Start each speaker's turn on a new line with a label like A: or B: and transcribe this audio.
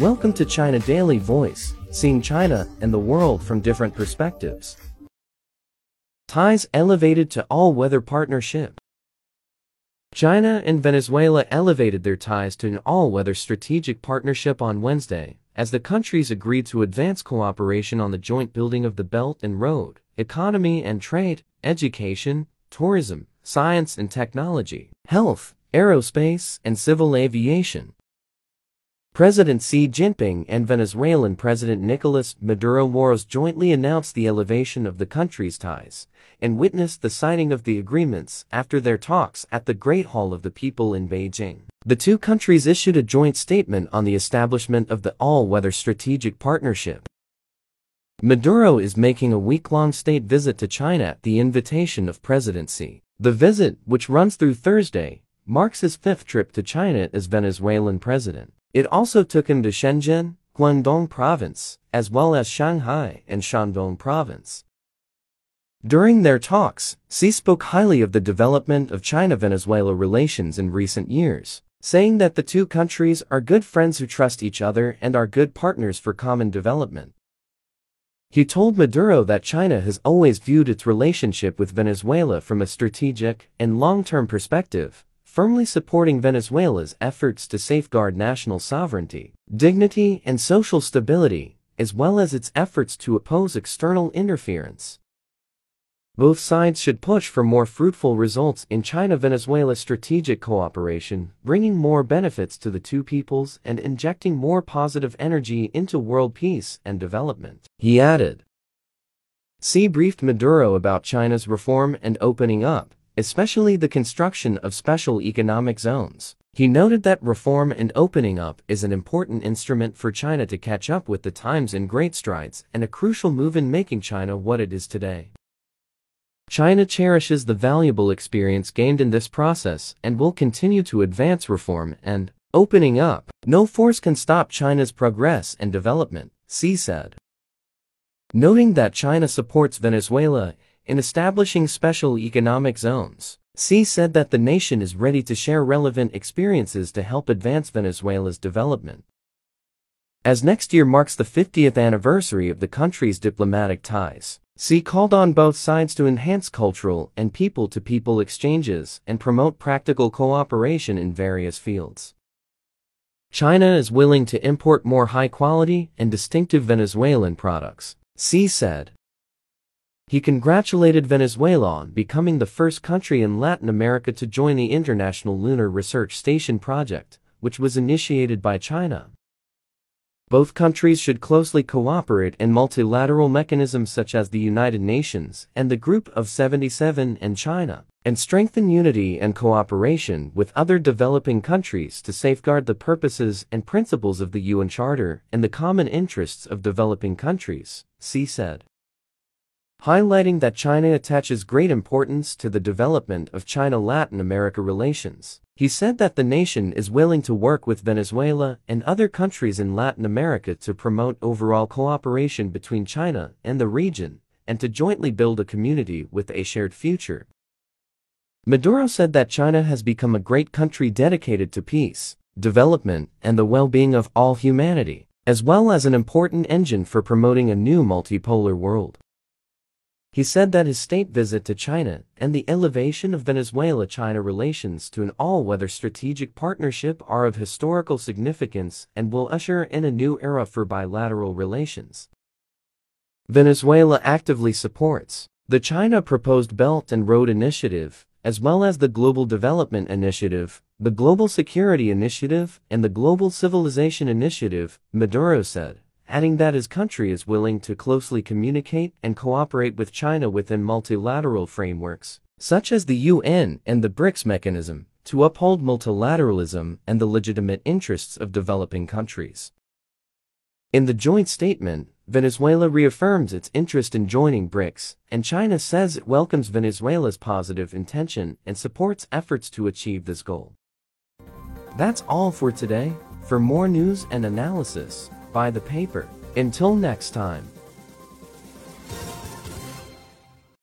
A: Welcome to China Daily Voice, seeing China and the world from different perspectives. Ties elevated to all-weather partnership. China and Venezuela elevated their ties to an all-weather strategic partnership on Wednesday, as the countries agreed to advance cooperation on the joint building of the Belt and Road, economy and trade, education, tourism, science and technology, health, aerospace, and civil aviation. President Xi Jinping and Venezuelan President Nicolas Maduro Moros jointly announced the elevation of the country's ties and witnessed the signing of the agreements after their talks at the Great Hall of the People in Beijing. The two countries issued a joint statement on the establishment of the all-weather strategic partnership. Maduro is making a week-long state visit to China at the invitation of President Xi. The visit, which runs through Thursday, marks his fifth trip to China as Venezuelan president. It also took him to Shenzhen, Guangdong province, as well as Shanghai and Shandong province. During their talks, Xi spoke highly of the development of China-Venezuela relations in recent years, saying that the two countries are good friends who trust each other and are good partners for common development. He told Maduro that China has always viewed its relationship with Venezuela from a strategic and long-term perspective, firmly supporting Venezuela's efforts to safeguard national sovereignty, dignity, and social stability, as well as its efforts to oppose external interference. Both sides should push for more fruitful results in China-Venezuela strategic cooperation, bringing more benefits to the two peoples and injecting more positive energy into world peace and development. He added. Xi briefed Maduro about China's reform and opening up, especially the construction of special economic zones. He noted that reform and opening up is an important instrument for China to catch up with the times in great strides and a crucial move in making China what it is today. China cherishes the valuable experience gained in this process and will continue to advance reform and opening up. No force can stop China's progress and development, Xi said. Noting that China supports Venezuela in establishing special economic zones, Xi said that the nation is ready to share relevant experiences to help advance Venezuela's development. As next year marks the 50th anniversary of the country's diplomatic ties, Xi called on both sides to enhance cultural and people-to-people -people exchanges and promote practical cooperation in various fields. China is willing to import more high-quality and distinctive Venezuelan products, Xi said. He congratulated Venezuela on becoming the first country in Latin America to join the International Lunar Research Station project, which was initiated by China. Both countries should closely cooperate in multilateral mechanisms such as the United Nations and the Group of 77 and China, and strengthen unity and cooperation with other developing countries to safeguard the purposes and principles of the UN Charter and the common interests of developing countries, Xi said highlighting that China attaches great importance to the development of China-Latin America relations. He said that the nation is willing to work with Venezuela and other countries in Latin America to promote overall cooperation between China and the region, and to jointly build a community with a shared future. Maduro said that China has become a great country dedicated to peace, development, and the well-being of all humanity, as well as an important engine for promoting a new multipolar world. He said that his state visit to China and the elevation of Venezuela-China relations to an all-weather strategic partnership are of historical significance and will usher in a new era for bilateral relations. Venezuela actively supports the China proposed Belt and Road Initiative, as well as the Global Development Initiative, the Global Security Initiative, and the Global Civilization Initiative, Maduro said adding that his country is willing to closely communicate and cooperate with China within multilateral frameworks, such as the UN and the BRICS mechanism, to uphold multilateralism and the legitimate interests of developing countries. In the joint statement, Venezuela reaffirms its interest in joining BRICS, and China says it welcomes Venezuela's positive intention and supports efforts to achieve this goal. That's all for today. For more news and analysis, buy the paper. Until next time.